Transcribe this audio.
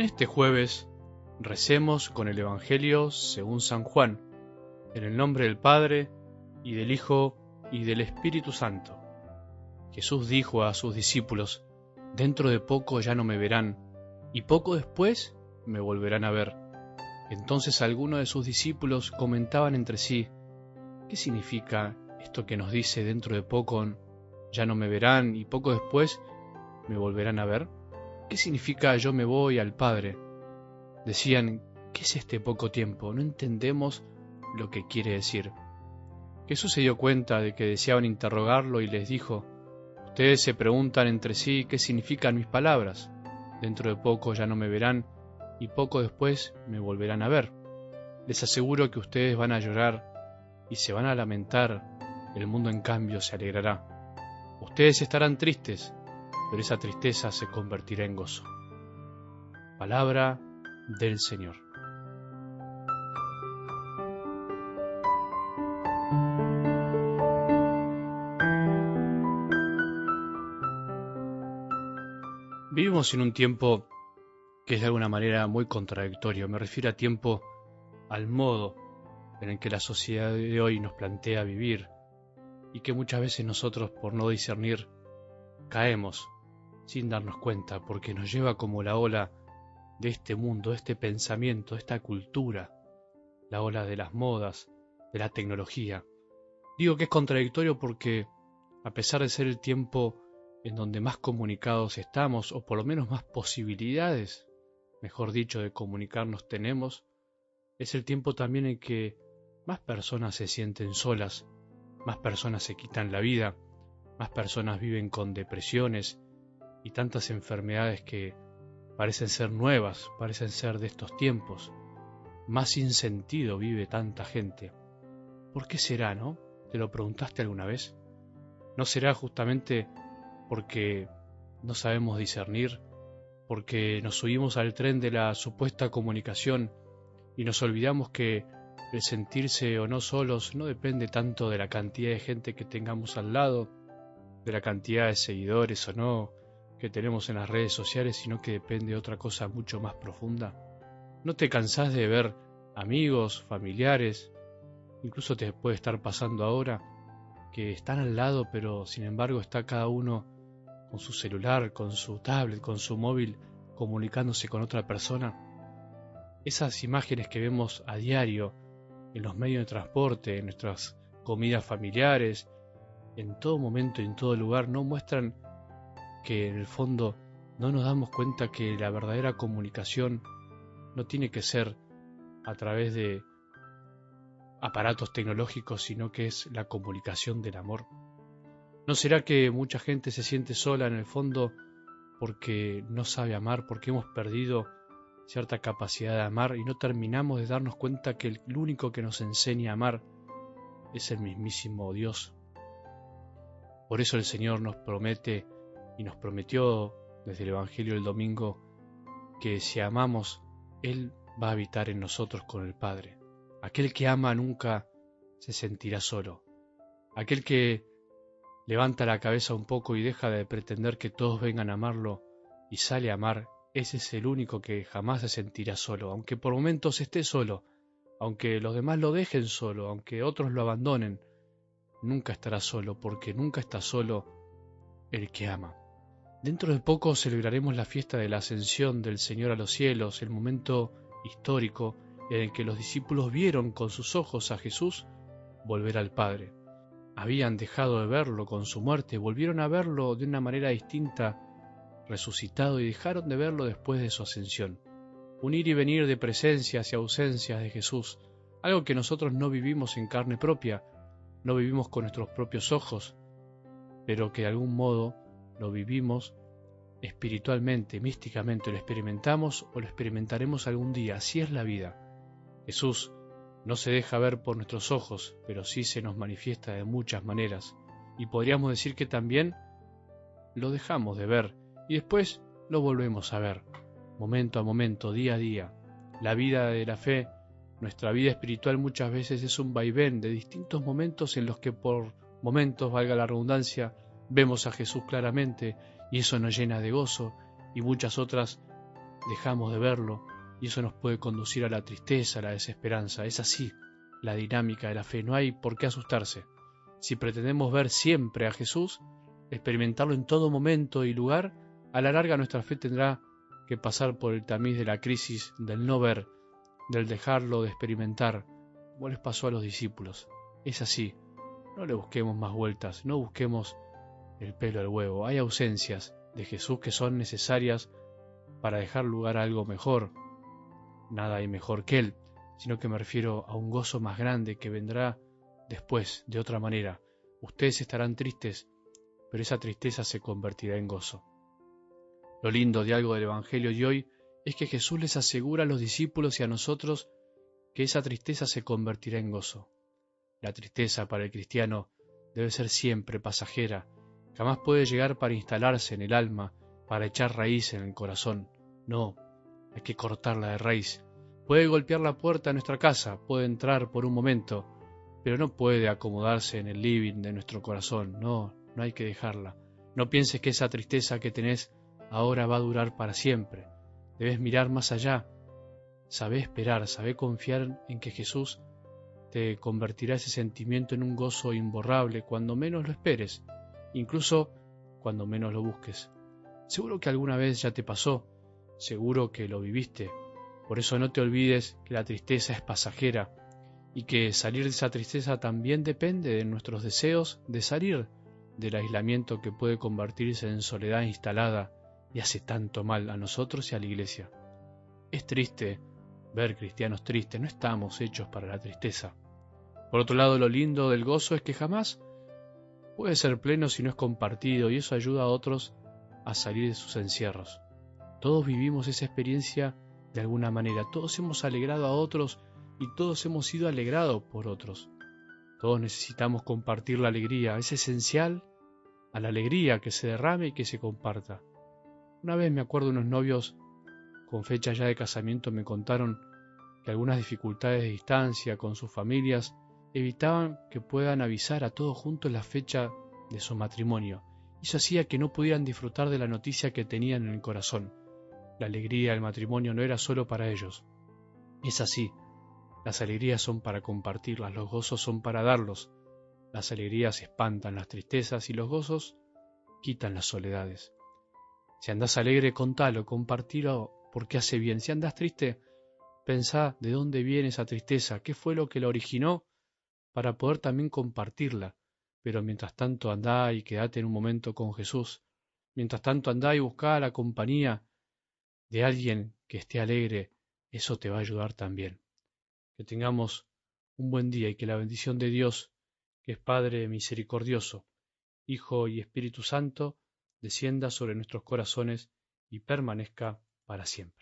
En este jueves recemos con el Evangelio según San Juan, en el nombre del Padre, y del Hijo, y del Espíritu Santo. Jesús dijo a sus discípulos, Dentro de poco ya no me verán, y poco después me volverán a ver. Entonces algunos de sus discípulos comentaban entre sí, ¿qué significa esto que nos dice dentro de poco ya no me verán y poco después me volverán a ver? ¿Qué significa yo me voy al Padre? Decían, ¿qué es este poco tiempo? No entendemos lo que quiere decir. Jesús se dio cuenta de que deseaban interrogarlo y les dijo, Ustedes se preguntan entre sí qué significan mis palabras. Dentro de poco ya no me verán y poco después me volverán a ver. Les aseguro que ustedes van a llorar y se van a lamentar, el mundo en cambio se alegrará. Ustedes estarán tristes, pero esa tristeza se convertirá en gozo. Palabra del Señor. Vivimos en un tiempo que es de alguna manera muy contradictorio. Me refiero a tiempo al modo en el que la sociedad de hoy nos plantea vivir y que muchas veces nosotros por no discernir caemos sin darnos cuenta, porque nos lleva como la ola de este mundo, este pensamiento, esta cultura, la ola de las modas, de la tecnología. Digo que es contradictorio porque, a pesar de ser el tiempo en donde más comunicados estamos, o por lo menos más posibilidades, mejor dicho, de comunicarnos tenemos, es el tiempo también en que más personas se sienten solas, más personas se quitan la vida, más personas viven con depresiones, y tantas enfermedades que parecen ser nuevas, parecen ser de estos tiempos. Más sin sentido vive tanta gente. ¿Por qué será, no? ¿Te lo preguntaste alguna vez? ¿No será justamente porque no sabemos discernir, porque nos subimos al tren de la supuesta comunicación y nos olvidamos que el sentirse o no solos no depende tanto de la cantidad de gente que tengamos al lado, de la cantidad de seguidores o no, que tenemos en las redes sociales, sino que depende de otra cosa mucho más profunda. No te cansás de ver amigos, familiares, incluso te puede estar pasando ahora, que están al lado, pero sin embargo está cada uno con su celular, con su tablet, con su móvil, comunicándose con otra persona. Esas imágenes que vemos a diario en los medios de transporte, en nuestras comidas familiares, en todo momento y en todo lugar, no muestran que en el fondo no nos damos cuenta que la verdadera comunicación no tiene que ser a través de aparatos tecnológicos, sino que es la comunicación del amor. ¿No será que mucha gente se siente sola en el fondo porque no sabe amar, porque hemos perdido cierta capacidad de amar y no terminamos de darnos cuenta que el único que nos enseña a amar es el mismísimo Dios? Por eso el Señor nos promete y nos prometió desde el Evangelio del domingo que si amamos, Él va a habitar en nosotros con el Padre. Aquel que ama nunca se sentirá solo. Aquel que levanta la cabeza un poco y deja de pretender que todos vengan a amarlo y sale a amar, ese es el único que jamás se sentirá solo, aunque por momentos esté solo, aunque los demás lo dejen solo, aunque otros lo abandonen, nunca estará solo, porque nunca está solo el que ama. Dentro de poco celebraremos la fiesta de la ascensión del Señor a los cielos, el momento histórico en el que los discípulos vieron con sus ojos a Jesús volver al Padre. Habían dejado de verlo con su muerte, volvieron a verlo de una manera distinta, resucitado, y dejaron de verlo después de su ascensión. Un ir y venir de presencias y ausencias de Jesús, algo que nosotros no vivimos en carne propia, no vivimos con nuestros propios ojos, pero que de algún modo lo vivimos espiritualmente, místicamente, lo experimentamos o lo experimentaremos algún día, así es la vida. Jesús no se deja ver por nuestros ojos, pero sí se nos manifiesta de muchas maneras, y podríamos decir que también lo dejamos de ver y después lo volvemos a ver, momento a momento, día a día. La vida de la fe, nuestra vida espiritual muchas veces es un vaivén de distintos momentos en los que por momentos, valga la redundancia, vemos a Jesús claramente y eso nos llena de gozo y muchas otras dejamos de verlo y eso nos puede conducir a la tristeza, a la desesperanza. Es así la dinámica de la fe, no hay por qué asustarse. Si pretendemos ver siempre a Jesús, experimentarlo en todo momento y lugar, a la larga nuestra fe tendrá que pasar por el tamiz de la crisis del no ver, del dejarlo de experimentar, como les pasó a los discípulos. Es así, no le busquemos más vueltas, no busquemos el pelo al huevo. Hay ausencias de Jesús que son necesarias para dejar lugar a algo mejor. Nada hay mejor que Él, sino que me refiero a un gozo más grande que vendrá después, de otra manera. Ustedes estarán tristes, pero esa tristeza se convertirá en gozo. Lo lindo de algo del Evangelio de hoy es que Jesús les asegura a los discípulos y a nosotros que esa tristeza se convertirá en gozo. La tristeza para el cristiano debe ser siempre pasajera, jamás puede llegar para instalarse en el alma, para echar raíz en el corazón. No, hay que cortarla de raíz. Puede golpear la puerta de nuestra casa, puede entrar por un momento, pero no puede acomodarse en el living de nuestro corazón. No, no hay que dejarla. No pienses que esa tristeza que tenés ahora va a durar para siempre. Debes mirar más allá. Sabé esperar, sabé confiar en que Jesús te convertirá ese sentimiento en un gozo imborrable cuando menos lo esperes, incluso cuando menos lo busques. Seguro que alguna vez ya te pasó, seguro que lo viviste. Por eso no te olvides que la tristeza es pasajera y que salir de esa tristeza también depende de nuestros deseos de salir del aislamiento que puede convertirse en soledad instalada y hace tanto mal a nosotros y a la iglesia. Es triste ver cristianos tristes, no estamos hechos para la tristeza. Por otro lado, lo lindo del gozo es que jamás puede ser pleno si no es compartido y eso ayuda a otros a salir de sus encierros. Todos vivimos esa experiencia de alguna manera, todos hemos alegrado a otros y todos hemos sido alegrados por otros. Todos necesitamos compartir la alegría, es esencial a la alegría que se derrame y que se comparta. Una vez me acuerdo unos novios con fecha ya de casamiento me contaron que algunas dificultades de distancia con sus familias evitaban que puedan avisar a todos juntos la fecha de su matrimonio. Eso hacía que no pudieran disfrutar de la noticia que tenían en el corazón. La alegría del matrimonio no era solo para ellos. Es así. Las alegrías son para compartirlas, los gozos son para darlos. Las alegrías espantan las tristezas y los gozos quitan las soledades. Si andas alegre, contalo, compartilo porque hace bien. Si andas triste, pensá de dónde viene esa tristeza, qué fue lo que la originó, para poder también compartirla. Pero mientras tanto andá y quédate en un momento con Jesús. Mientras tanto andá y buscá la compañía de alguien que esté alegre. Eso te va a ayudar también. Que tengamos un buen día y que la bendición de Dios, que es Padre misericordioso, Hijo y Espíritu Santo, descienda sobre nuestros corazones y permanezca para siempre.